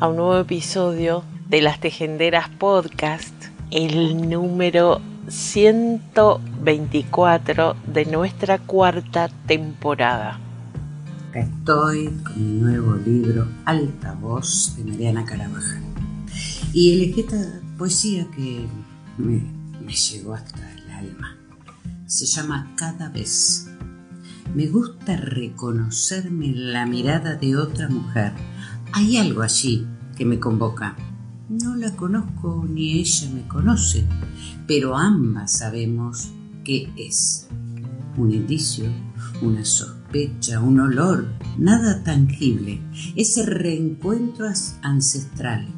a un nuevo episodio de Las Tejenderas Podcast, el número 124 de nuestra cuarta temporada. Acá estoy con mi nuevo libro Alta Voz de Mariana Carabajal. Y elegí esta poesía que me, llegó hasta el alma. Se llama Cada vez me gusta reconocerme en la mirada de otra mujer. Hay algo allí que me convoca. No la conozco ni ella me conoce, pero ambas sabemos qué es. Un indicio, una sospecha, un olor, nada tangible. Ese reencuentro ancestral,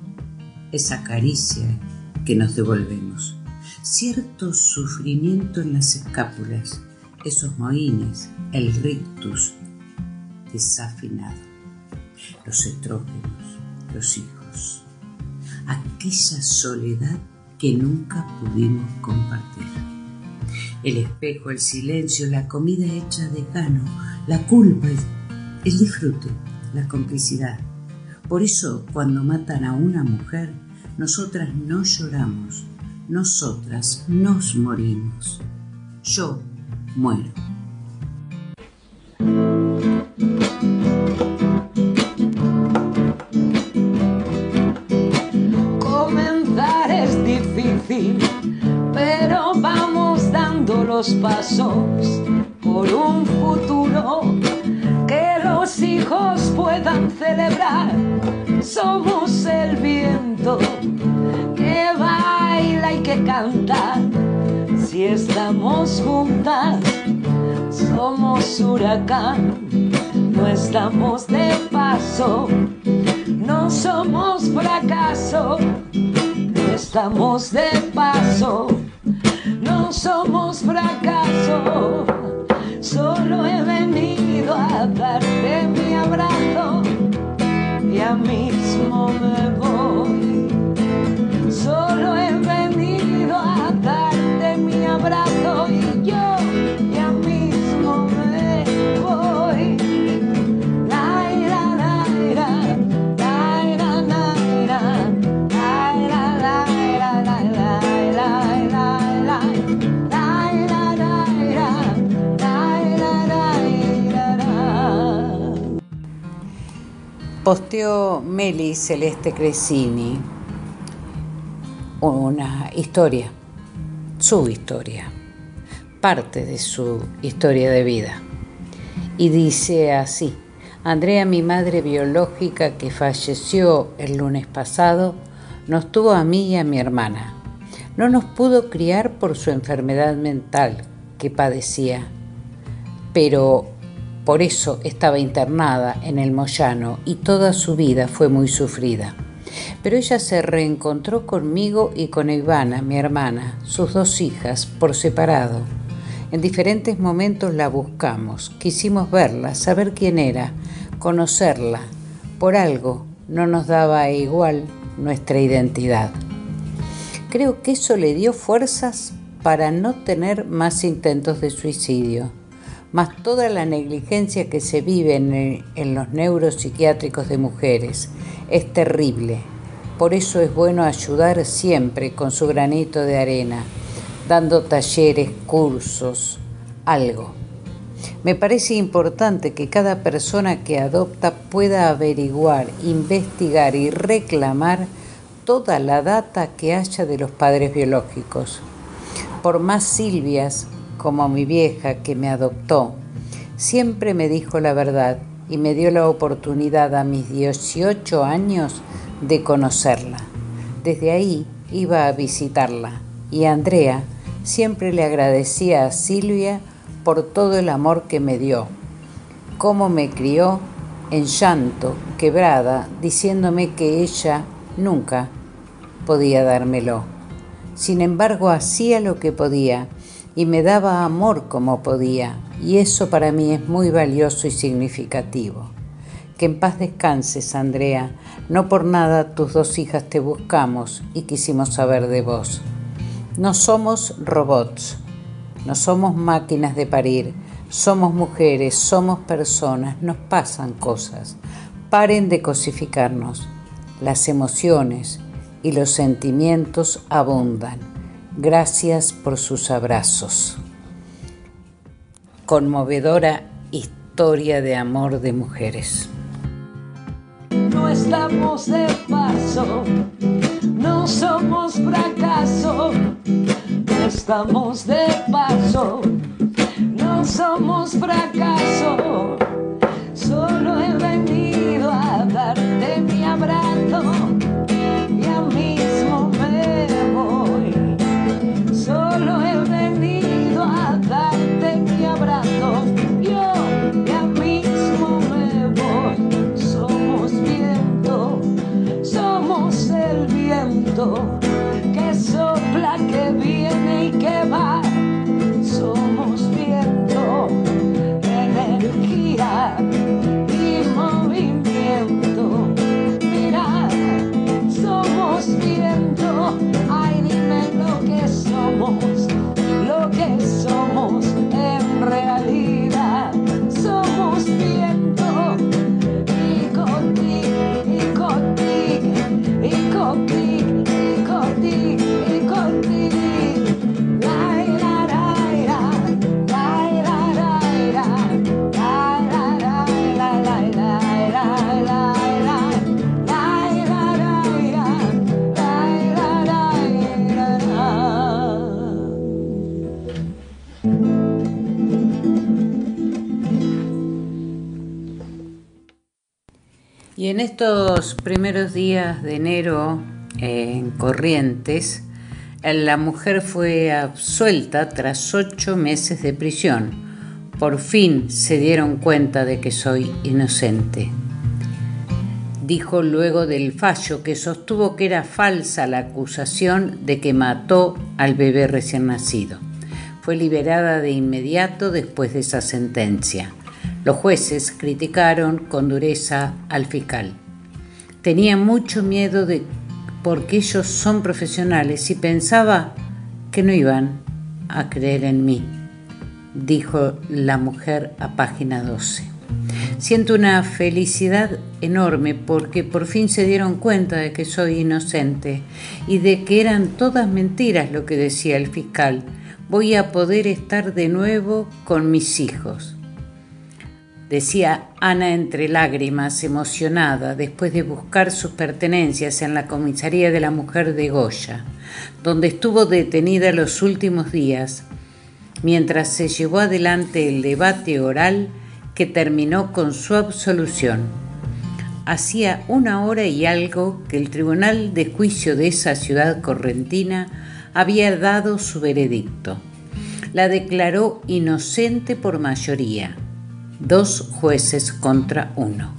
esa caricia que nos devolvemos. Cierto sufrimiento en las escápulas, esos mohines, el rictus desafinado, los estrógenos, los hijos, aquella soledad que nunca pudimos compartir. El espejo, el silencio, la comida hecha de gano, la culpa, el, el disfrute, la complicidad. Por eso, cuando matan a una mujer, nosotras no lloramos, nosotras nos morimos. Yo muero. Los pasos por un futuro que los hijos puedan celebrar. Somos el viento que baila y que canta. Si estamos juntas, somos huracán, no estamos de paso, no somos fracaso, no estamos de paso, somos fracaso, solo he venido a darte mi abrazo, ya mismo me voy, solo he Posteó Meli Celeste Cresini una historia su historia, parte de su historia de vida. Y dice así, Andrea, mi madre biológica que falleció el lunes pasado, nos tuvo a mí y a mi hermana. No nos pudo criar por su enfermedad mental que padecía, pero por eso estaba internada en el Moyano y toda su vida fue muy sufrida. Pero ella se reencontró conmigo y con Ivana, mi hermana, sus dos hijas, por separado. En diferentes momentos la buscamos, quisimos verla, saber quién era, conocerla. Por algo no nos daba igual nuestra identidad. Creo que eso le dio fuerzas para no tener más intentos de suicidio, más toda la negligencia que se vive en, en los neuropsiquiátricos de mujeres. Es terrible por eso es bueno ayudar siempre con su granito de arena, dando talleres, cursos, algo. Me parece importante que cada persona que adopta pueda averiguar, investigar y reclamar toda la data que haya de los padres biológicos. Por más Silvias como mi vieja que me adoptó, siempre me dijo la verdad y me dio la oportunidad a mis 18 años de conocerla. Desde ahí iba a visitarla y Andrea siempre le agradecía a Silvia por todo el amor que me dio, cómo me crió en llanto, quebrada, diciéndome que ella nunca podía dármelo. Sin embargo, hacía lo que podía y me daba amor como podía, y eso para mí es muy valioso y significativo. Que en paz descanses, Andrea. No por nada tus dos hijas te buscamos y quisimos saber de vos. No somos robots, no somos máquinas de parir, somos mujeres, somos personas, nos pasan cosas. Paren de cosificarnos. Las emociones y los sentimientos abundan. Gracias por sus abrazos. Conmovedora historia de amor de mujeres. No estamos de paso, no somos fracaso, no estamos de paso no somos fracaso. Solo he venido a go en estos primeros días de enero eh, en Corrientes, la mujer fue absuelta tras ocho meses de prisión. Por fin se dieron cuenta de que soy inocente. Dijo luego del fallo que sostuvo que era falsa la acusación de que mató al bebé recién nacido. Fue liberada de inmediato después de esa sentencia. Los jueces criticaron con dureza al fiscal. Tenía mucho miedo de porque ellos son profesionales y pensaba que no iban a creer en mí, dijo la mujer a página 12. Siento una felicidad enorme porque por fin se dieron cuenta de que soy inocente y de que eran todas mentiras lo que decía el fiscal. Voy a poder estar de nuevo con mis hijos decía Ana entre lágrimas, emocionada, después de buscar sus pertenencias en la comisaría de la mujer de Goya, donde estuvo detenida los últimos días, mientras se llevó adelante el debate oral que terminó con su absolución. Hacía una hora y algo que el Tribunal de Juicio de esa ciudad correntina había dado su veredicto. La declaró inocente por mayoría dos jueces contra uno.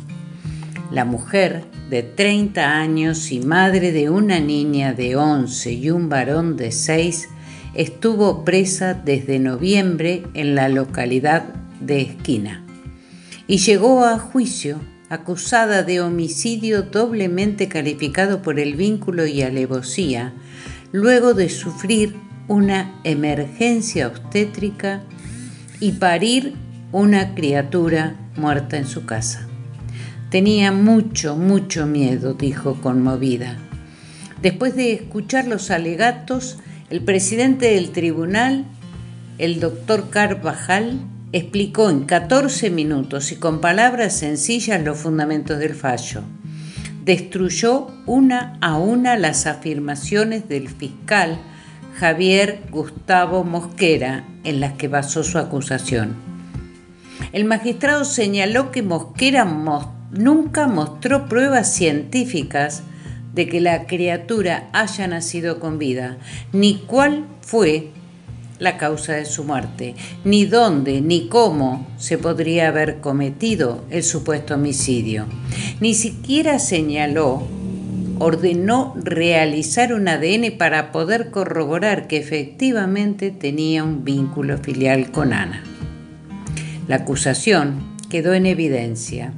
La mujer, de 30 años y madre de una niña de 11 y un varón de 6, estuvo presa desde noviembre en la localidad de Esquina y llegó a juicio acusada de homicidio doblemente calificado por el vínculo y alevosía, luego de sufrir una emergencia obstétrica y parir una criatura muerta en su casa. Tenía mucho, mucho miedo, dijo conmovida. Después de escuchar los alegatos, el presidente del tribunal, el doctor Carvajal, explicó en 14 minutos y con palabras sencillas los fundamentos del fallo. destruyó una a una las afirmaciones del fiscal Javier Gustavo Mosquera en las que basó su acusación. El magistrado señaló que Mosquera nunca mostró pruebas científicas de que la criatura haya nacido con vida, ni cuál fue la causa de su muerte, ni dónde ni cómo se podría haber cometido el supuesto homicidio. Ni siquiera señaló, ordenó realizar un ADN para poder corroborar que efectivamente tenía un vínculo filial con Ana. La acusación quedó en evidencia.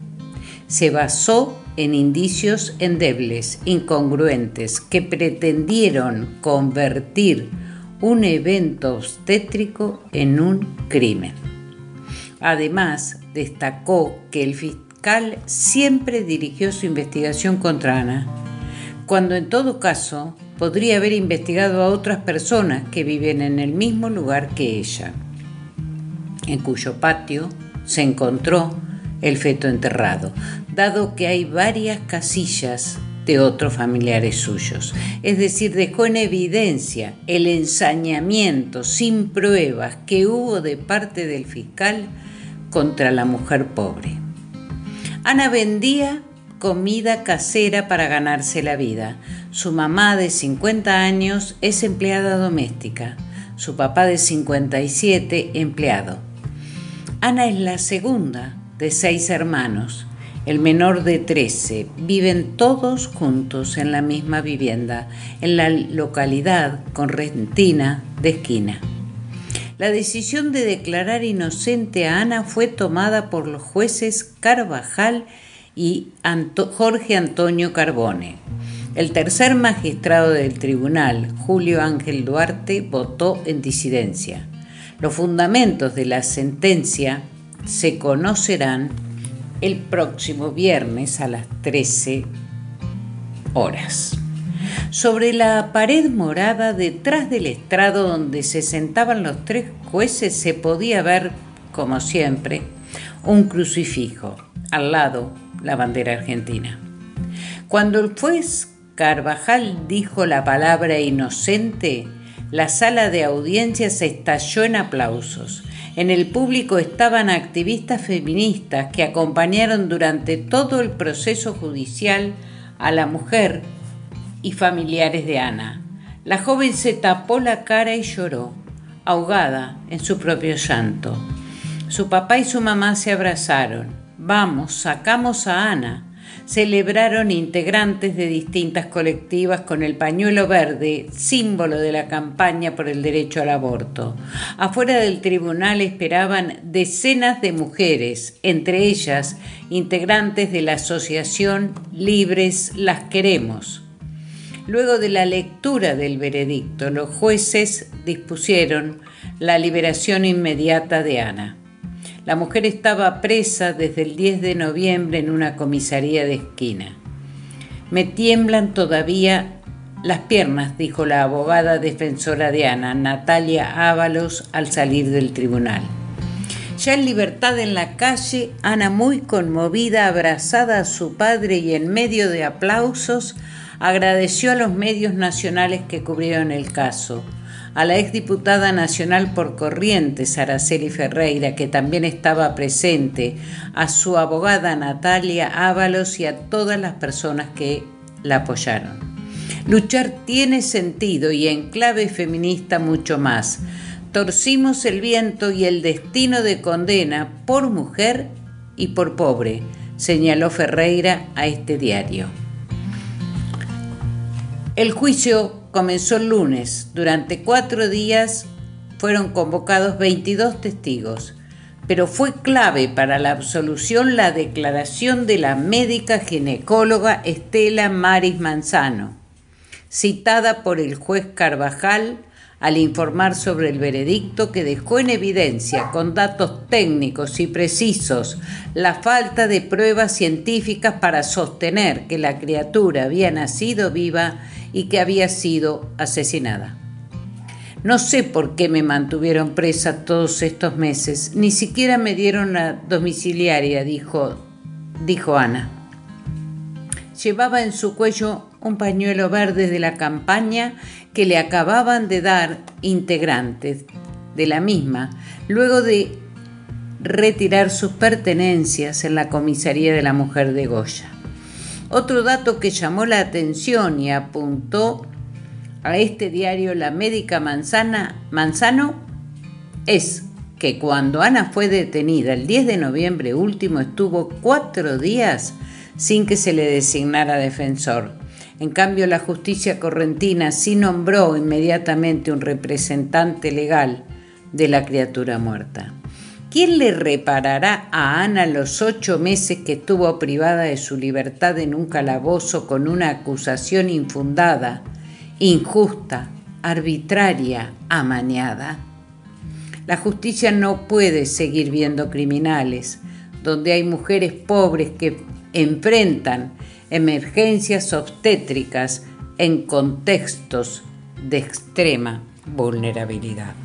Se basó en indicios endebles, incongruentes, que pretendieron convertir un evento obstétrico en un crimen. Además, destacó que el fiscal siempre dirigió su investigación contra Ana, cuando en todo caso podría haber investigado a otras personas que viven en el mismo lugar que ella, en cuyo patio se encontró el feto enterrado, dado que hay varias casillas de otros familiares suyos. Es decir, dejó en evidencia el ensañamiento sin pruebas que hubo de parte del fiscal contra la mujer pobre. Ana vendía comida casera para ganarse la vida. Su mamá de 50 años es empleada doméstica, su papá de 57 empleado. Ana es la segunda de seis hermanos el menor de 13, viven todos juntos en la misma vivienda, en la localidad correntina de esquina. La decisión de declarar inocente a Ana fue tomada por los jueces Carvajal y Jorge Antonio Carbone. El tercer magistrado del tribunal, Julio Ángel Duarte, votó en disidencia. Los fundamentos de la sentencia se conocerán el próximo viernes a las 13 horas. Sobre la pared morada detrás del estrado donde se sentaban los tres jueces se podía ver, como siempre, un crucifijo, al lado la bandera argentina. Cuando el juez Carvajal dijo la palabra inocente, la sala de audiencias estalló en aplausos. En el público estaban activistas feministas que acompañaron durante todo el proceso judicial a la mujer y familiares de Ana. La joven se tapó la cara y lloró, ahogada en su propio llanto. Su papá y su mamá se abrazaron. Vamos, sacamos a Ana celebraron integrantes de distintas colectivas con el pañuelo verde, símbolo de la campaña por el derecho al aborto. Afuera del tribunal esperaban decenas de mujeres, entre ellas integrantes de la asociación Libres las Queremos. Luego de la lectura del veredicto, los jueces dispusieron la liberación inmediata de Ana. La mujer estaba presa desde el 10 de noviembre en una comisaría de esquina. Me tiemblan todavía las piernas, dijo la abogada defensora de Ana, Natalia Ábalos, al salir del tribunal. Ya en libertad en la calle, Ana muy conmovida, abrazada a su padre y en medio de aplausos, agradeció a los medios nacionales que cubrieron el caso a la exdiputada nacional por Corrientes, Araceli Ferreira, que también estaba presente, a su abogada Natalia Ábalos y a todas las personas que la apoyaron. Luchar tiene sentido y en clave feminista mucho más. Torcimos el viento y el destino de condena por mujer y por pobre, señaló Ferreira a este diario. El juicio comenzó el lunes. Durante cuatro días fueron convocados 22 testigos, pero fue clave para la absolución la declaración de la médica ginecóloga Estela Maris Manzano, citada por el juez Carvajal al informar sobre el veredicto que dejó en evidencia con datos técnicos y precisos la falta de pruebas científicas para sostener que la criatura había nacido viva y que había sido asesinada. No sé por qué me mantuvieron presa todos estos meses, ni siquiera me dieron la domiciliaria, dijo, dijo Ana. llevaba en su cuello un pañuelo verde de la campaña que le acababan de dar integrantes de la misma, luego de retirar sus pertenencias en la comisaría de la mujer de Goya. Otro dato que llamó la atención y apuntó a este diario La Médica Manzana, Manzano es que cuando Ana fue detenida el 10 de noviembre último estuvo cuatro días sin que se le designara defensor. En cambio, la justicia correntina sí nombró inmediatamente un representante legal de la criatura muerta. ¿Quién le reparará a Ana los ocho meses que estuvo privada de su libertad en un calabozo con una acusación infundada, injusta, arbitraria, amañada? La justicia no puede seguir viendo criminales, donde hay mujeres pobres que enfrentan emergencias obstétricas en contextos de extrema vulnerabilidad.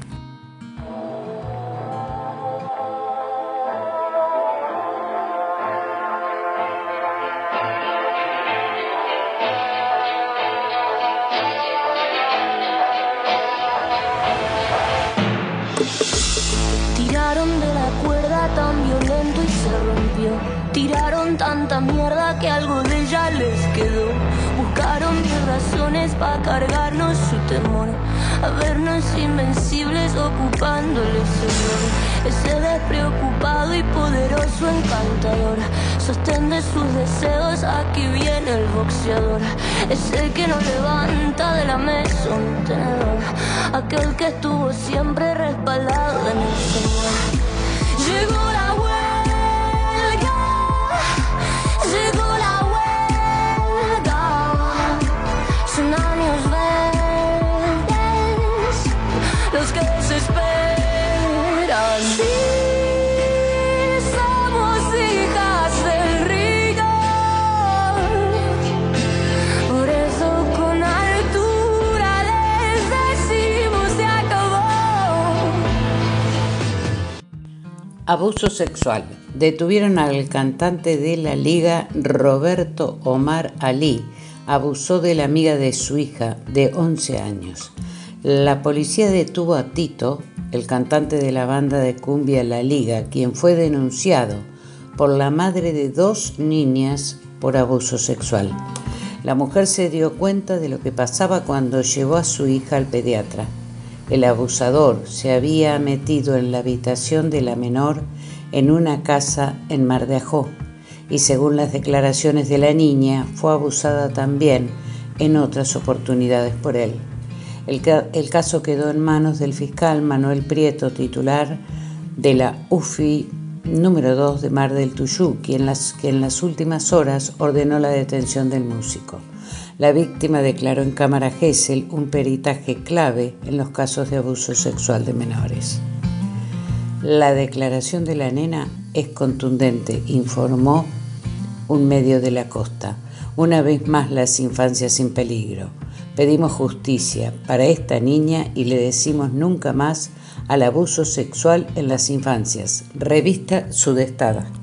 Aquel que estuvo siempre respaldado en el Abuso sexual. Detuvieron al cantante de la liga Roberto Omar Ali. Abusó de la amiga de su hija de 11 años. La policía detuvo a Tito, el cantante de la banda de cumbia La Liga, quien fue denunciado por la madre de dos niñas por abuso sexual. La mujer se dio cuenta de lo que pasaba cuando llevó a su hija al pediatra. El abusador se había metido en la habitación de la menor en una casa en Mar de Ajó y según las declaraciones de la niña fue abusada también en otras oportunidades por él. El, ca- el caso quedó en manos del fiscal Manuel Prieto, titular de la UFI número 2 de Mar del Tuyú, quien en las últimas horas ordenó la detención del músico. La víctima declaró en cámara Gesell un peritaje clave en los casos de abuso sexual de menores. La declaración de la nena es contundente, informó un medio de la costa. Una vez más las infancias sin peligro. Pedimos justicia para esta niña y le decimos nunca más al abuso sexual en las infancias. Revista Sudestada.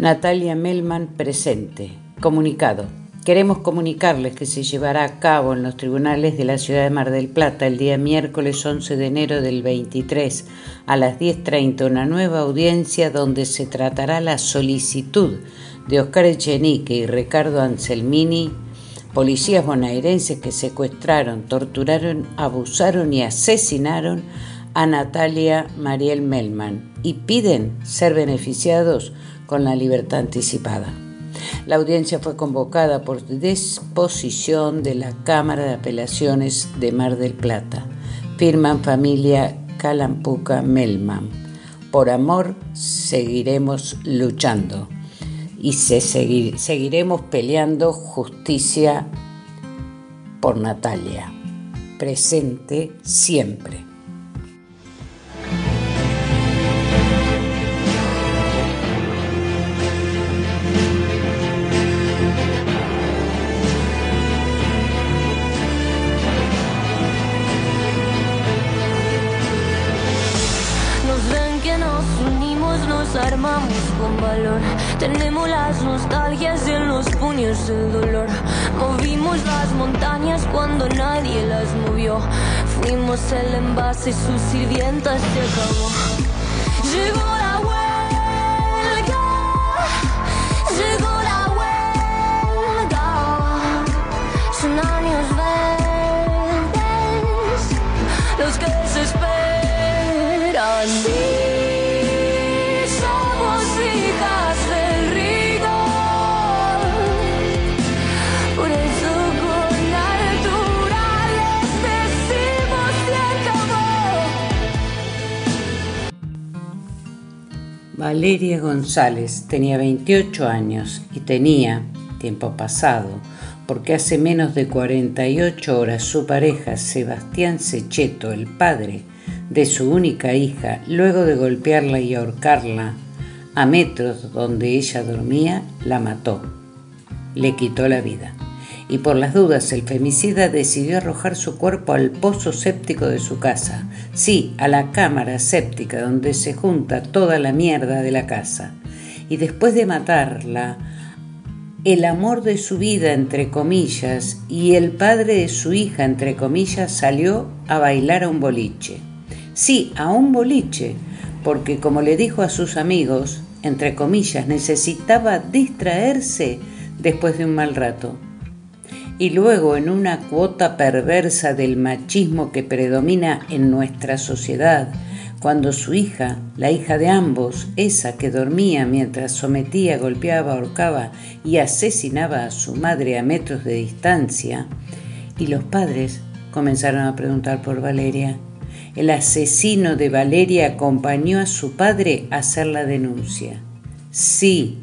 Natalia Melman presente. Comunicado. Queremos comunicarles que se llevará a cabo en los tribunales de la ciudad de Mar del Plata el día miércoles 11 de enero del 23 a las 10.30 una nueva audiencia donde se tratará la solicitud de Oscar Echenique y Ricardo Anselmini, policías bonaerenses que secuestraron, torturaron, abusaron y asesinaron a Natalia Mariel Melman y piden ser beneficiados con la libertad anticipada. La audiencia fue convocada por disposición de la Cámara de Apelaciones de Mar del Plata. Firman familia Calampuca Melman. Por amor seguiremos luchando y se seguir- seguiremos peleando justicia por Natalia. Presente siempre. El dolor. Movimos las montañas cuando nadie las movió. Fuimos el envase, sus sirvientas se acabó. Llegó la huelga, llegó la huelga. Son años verdes los que se esperan. Valeria González tenía 28 años y tenía, tiempo pasado, porque hace menos de 48 horas su pareja Sebastián Secheto, el padre de su única hija, luego de golpearla y ahorcarla a metros donde ella dormía, la mató. Le quitó la vida. Y por las dudas, el femicida decidió arrojar su cuerpo al pozo séptico de su casa. Sí, a la cámara séptica donde se junta toda la mierda de la casa. Y después de matarla, el amor de su vida, entre comillas, y el padre de su hija, entre comillas, salió a bailar a un boliche. Sí, a un boliche, porque como le dijo a sus amigos, entre comillas, necesitaba distraerse después de un mal rato. Y luego, en una cuota perversa del machismo que predomina en nuestra sociedad, cuando su hija, la hija de ambos, esa que dormía mientras sometía, golpeaba, ahorcaba y asesinaba a su madre a metros de distancia, y los padres comenzaron a preguntar por Valeria. El asesino de Valeria acompañó a su padre a hacer la denuncia. Sí,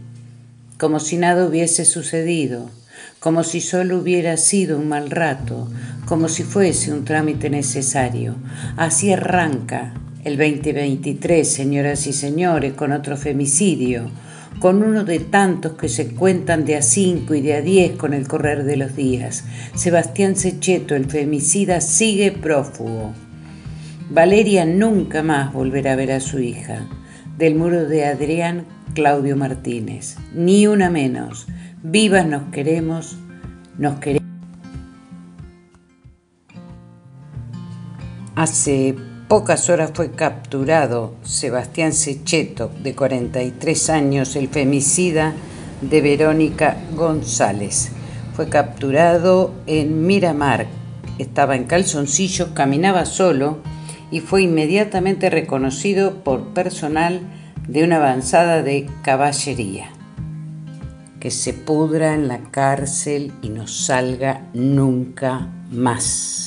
como si nada hubiese sucedido, como si solo hubiera sido un mal rato, como si fuese un trámite necesario. Así arranca el 2023, señoras y señores, con otro femicidio, con uno de tantos que se cuentan de a cinco y de a diez con el correr de los días. Sebastián Secheto, el femicida, sigue prófugo. Valeria nunca más volverá a ver a su hija. Del muro de Adrián Claudio Martínez. Ni una menos. Vivas nos queremos, nos queremos. Hace pocas horas fue capturado Sebastián Secheto, de 43 años, el femicida de Verónica González. Fue capturado en Miramar. Estaba en calzoncillos, caminaba solo y fue inmediatamente reconocido por personal de una avanzada de caballería. Que se pudra en la cárcel y no salga nunca más.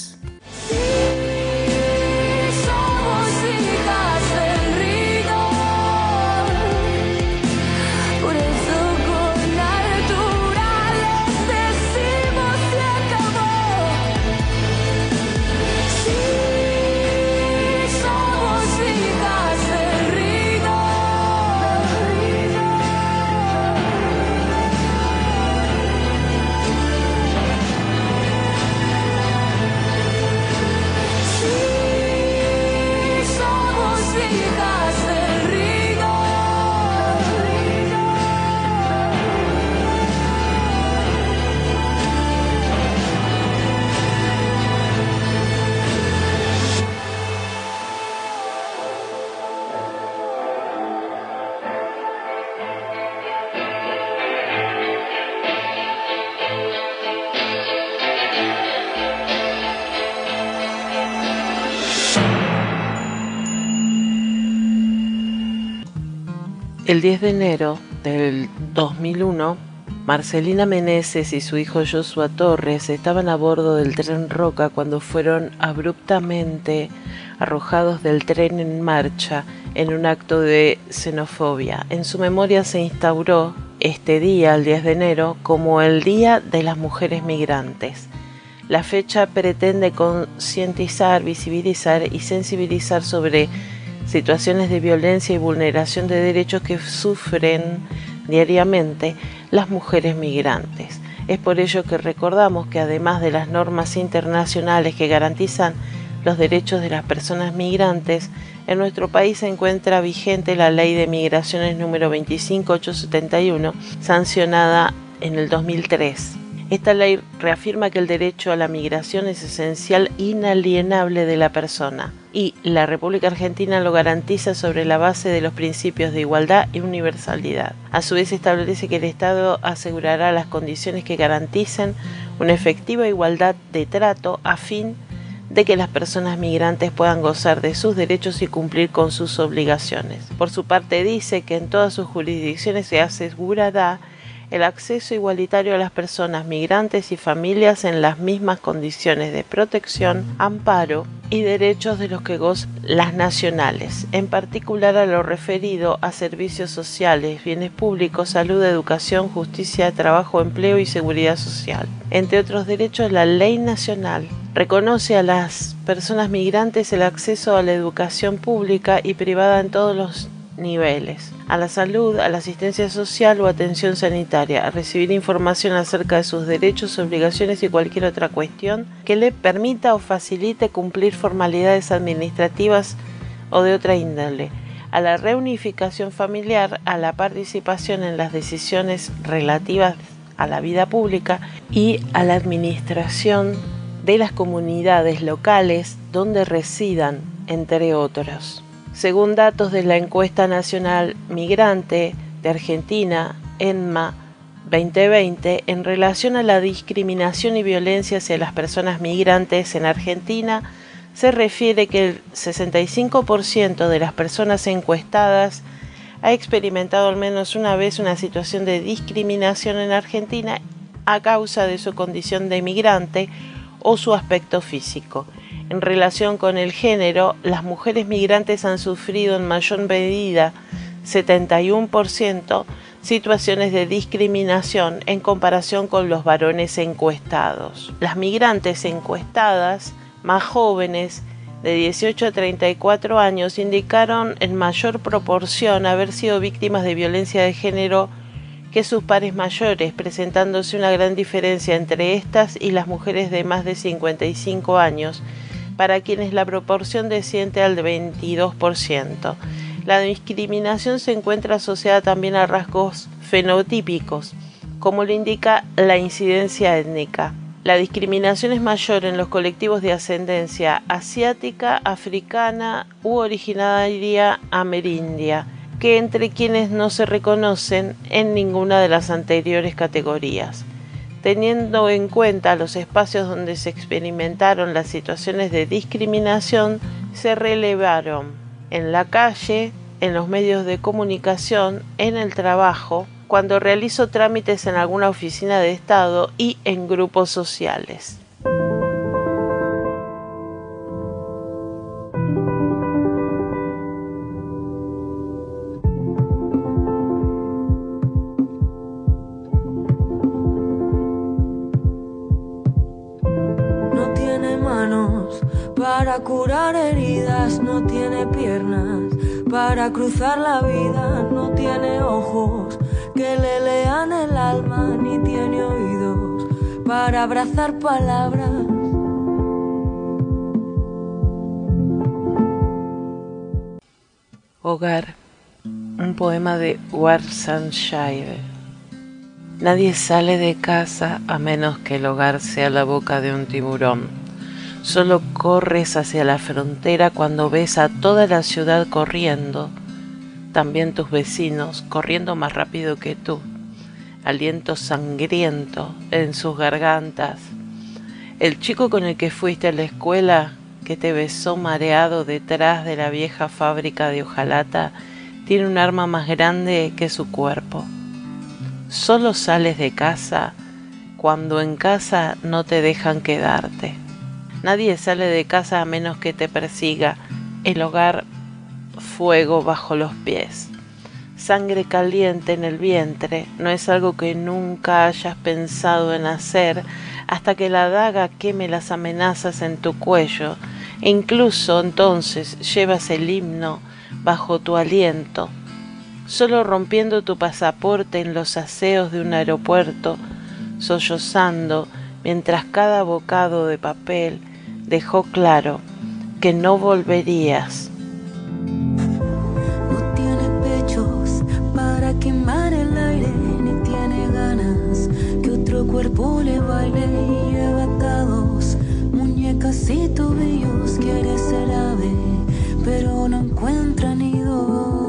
El 10 de enero del 2001, Marcelina Meneses y su hijo Joshua Torres estaban a bordo del tren Roca cuando fueron abruptamente arrojados del tren en marcha en un acto de xenofobia. En su memoria se instauró este día, el 10 de enero, como el Día de las Mujeres Migrantes. La fecha pretende concientizar, visibilizar y sensibilizar sobre situaciones de violencia y vulneración de derechos que sufren diariamente las mujeres migrantes. Es por ello que recordamos que además de las normas internacionales que garantizan los derechos de las personas migrantes, En nuestro país se encuentra vigente la Ley de Migraciones número 25871, sancionada en el 2003. Esta ley reafirma que el derecho a la migración es esencial inalienable de la persona y la República Argentina lo garantiza sobre la base de los principios de igualdad y universalidad. A su vez establece que el Estado asegurará las condiciones que garanticen una efectiva igualdad de trato a fin de que las personas migrantes puedan gozar de sus derechos y cumplir con sus obligaciones. Por su parte dice que en todas sus jurisdicciones se asegurará el acceso igualitario a las personas migrantes y familias en las mismas condiciones de protección, amparo y derechos de los que gozan las nacionales, en particular a lo referido a servicios sociales, bienes públicos, salud, educación, justicia, trabajo, empleo y seguridad social. Entre otros derechos, la ley nacional reconoce a las personas migrantes el acceso a la educación pública y privada en todos los niveles, a la salud, a la asistencia social o atención sanitaria, a recibir información acerca de sus derechos, obligaciones y cualquier otra cuestión que le permita o facilite cumplir formalidades administrativas o de otra índole, a la reunificación familiar, a la participación en las decisiones relativas a la vida pública y a la administración de las comunidades locales donde residan, entre otros. Según datos de la encuesta nacional migrante de Argentina, ENMA 2020, en relación a la discriminación y violencia hacia las personas migrantes en Argentina, se refiere que el 65% de las personas encuestadas ha experimentado al menos una vez una situación de discriminación en Argentina a causa de su condición de migrante o su aspecto físico. En relación con el género, las mujeres migrantes han sufrido en mayor medida, 71%, situaciones de discriminación en comparación con los varones encuestados. Las migrantes encuestadas, más jóvenes, de 18 a 34 años, indicaron en mayor proporción haber sido víctimas de violencia de género que sus pares mayores, presentándose una gran diferencia entre estas y las mujeres de más de 55 años, para quienes la proporción desciende al 22%. La discriminación se encuentra asociada también a rasgos fenotípicos, como lo indica la incidencia étnica. La discriminación es mayor en los colectivos de ascendencia asiática, africana u originaria amerindia que entre quienes no se reconocen en ninguna de las anteriores categorías teniendo en cuenta los espacios donde se experimentaron las situaciones de discriminación, se relevaron en la calle, en los medios de comunicación, en el trabajo, cuando realizo trámites en alguna oficina de Estado y en grupos sociales. Tiene piernas para cruzar la vida, no tiene ojos que le lean el alma, ni tiene oídos para abrazar palabras. Hogar, un poema de Warsanshire. Nadie sale de casa a menos que el hogar sea la boca de un tiburón Solo corres hacia la frontera cuando ves a toda la ciudad corriendo, también tus vecinos corriendo más rápido que tú, aliento sangriento en sus gargantas. El chico con el que fuiste a la escuela, que te besó mareado detrás de la vieja fábrica de hojalata, tiene un arma más grande que su cuerpo. Solo sales de casa cuando en casa no te dejan quedarte. Nadie sale de casa a menos que te persiga. El hogar, fuego bajo los pies. Sangre caliente en el vientre no es algo que nunca hayas pensado en hacer hasta que la daga queme las amenazas en tu cuello. E incluso entonces llevas el himno bajo tu aliento, solo rompiendo tu pasaporte en los aseos de un aeropuerto, sollozando mientras cada bocado de papel dejó claro que no volverías. No tiene pechos para quemar el aire, ni tiene ganas que otro cuerpo le baile y lleva atados muñecas y tobillos, quiere ser ave, pero no encuentra nido.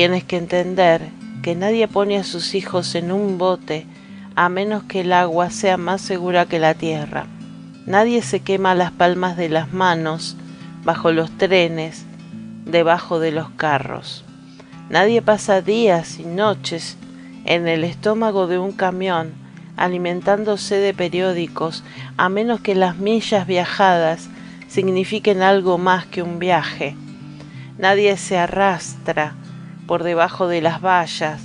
Tienes que entender que nadie pone a sus hijos en un bote a menos que el agua sea más segura que la tierra. Nadie se quema las palmas de las manos bajo los trenes debajo de los carros. Nadie pasa días y noches en el estómago de un camión alimentándose de periódicos a menos que las millas viajadas signifiquen algo más que un viaje. Nadie se arrastra por debajo de las vallas,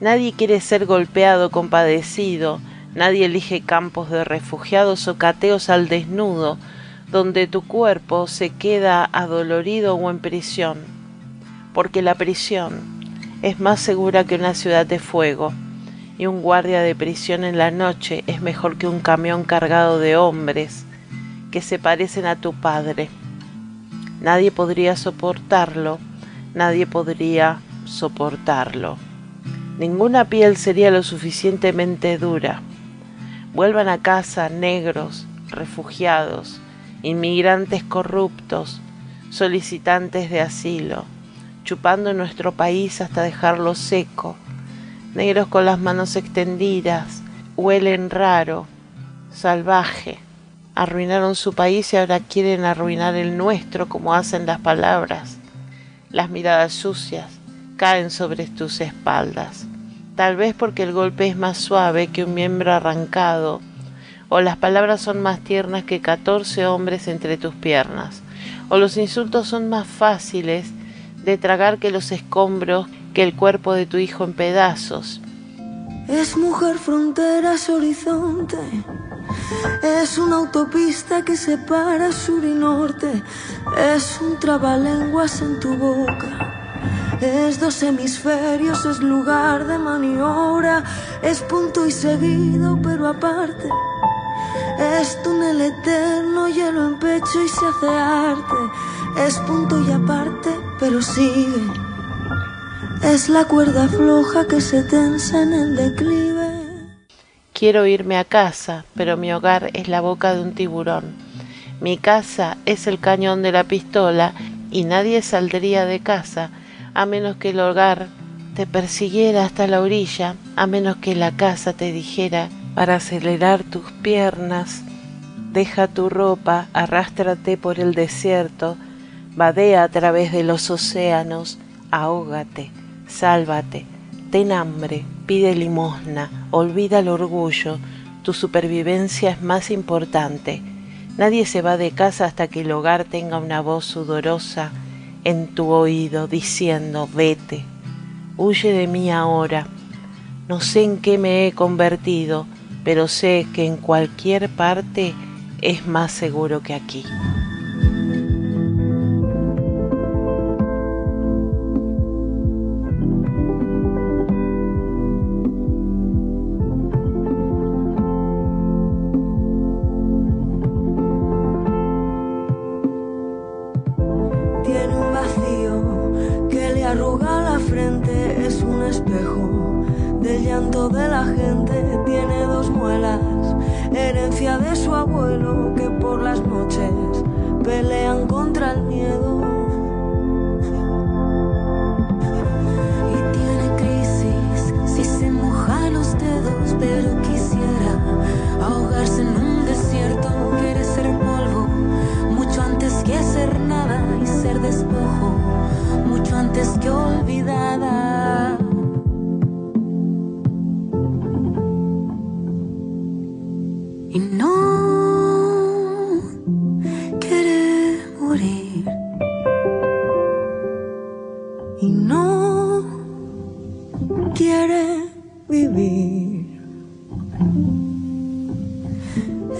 nadie quiere ser golpeado, compadecido, nadie elige campos de refugiados o cateos al desnudo, donde tu cuerpo se queda adolorido o en prisión, porque la prisión es más segura que una ciudad de fuego, y un guardia de prisión en la noche es mejor que un camión cargado de hombres que se parecen a tu padre. Nadie podría soportarlo, nadie podría soportarlo. Ninguna piel sería lo suficientemente dura. Vuelvan a casa negros, refugiados, inmigrantes corruptos, solicitantes de asilo, chupando nuestro país hasta dejarlo seco, negros con las manos extendidas, huelen raro, salvaje. Arruinaron su país y ahora quieren arruinar el nuestro como hacen las palabras. Las miradas sucias caen sobre tus espaldas, tal vez porque el golpe es más suave que un miembro arrancado o las palabras son más tiernas que catorce hombres entre tus piernas, o los insultos son más fáciles de tragar que los escombros que el cuerpo de tu hijo en pedazos. Es mujer fronteras horizonte. Es una autopista que separa sur y norte. Es un trabalenguas en tu boca. Es dos hemisferios, es lugar de maniobra. Es punto y seguido, pero aparte. Es túnel eterno, hielo en pecho y se hace arte. Es punto y aparte, pero sigue. Es la cuerda floja que se tensa en el declive. Quiero irme a casa, pero mi hogar es la boca de un tiburón. Mi casa es el cañón de la pistola y nadie saldría de casa a menos que el hogar te persiguiera hasta la orilla, a menos que la casa te dijera para acelerar tus piernas. Deja tu ropa, arrástrate por el desierto, vadea a través de los océanos, ahógate, sálvate, ten hambre, pide limosna, olvida el orgullo, tu supervivencia es más importante. Nadie se va de casa hasta que el hogar tenga una voz sudorosa en tu oído diciendo, vete, huye de mí ahora. No sé en qué me he convertido, pero sé que en cualquier parte es más seguro que aquí.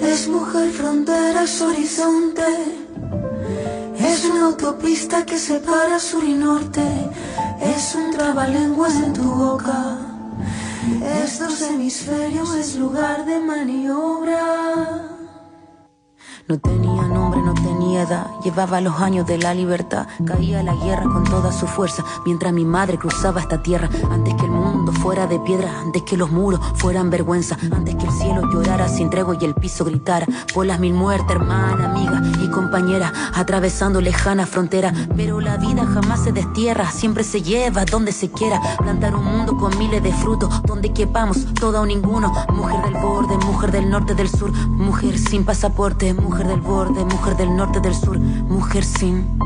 Es mujer, fronteras, horizonte. Es autopista que separa sur y norte. Es un trabalenguas en tu boca. Estos hemisferios es lugar de maniobra. No tenía nombre, no tenía edad, llevaba los años de la libertad, caía la guerra con toda su fuerza, mientras mi madre cruzaba esta tierra, antes que el mundo fuera de piedra, antes que los muros fueran vergüenza, antes que el cielo llorara sin tregua y el piso gritara, por las mil muertes, hermana, amiga y compañera, atravesando lejana frontera, pero la vida jamás se destierra, siempre se lleva donde se quiera, plantar un mundo con miles de frutos, donde quepamos, todo o ninguno, mujer del borde, mujer del norte, del sur, mujer sin pasaporte, mujer del borde, mujer del norte, del sur, mujer sin.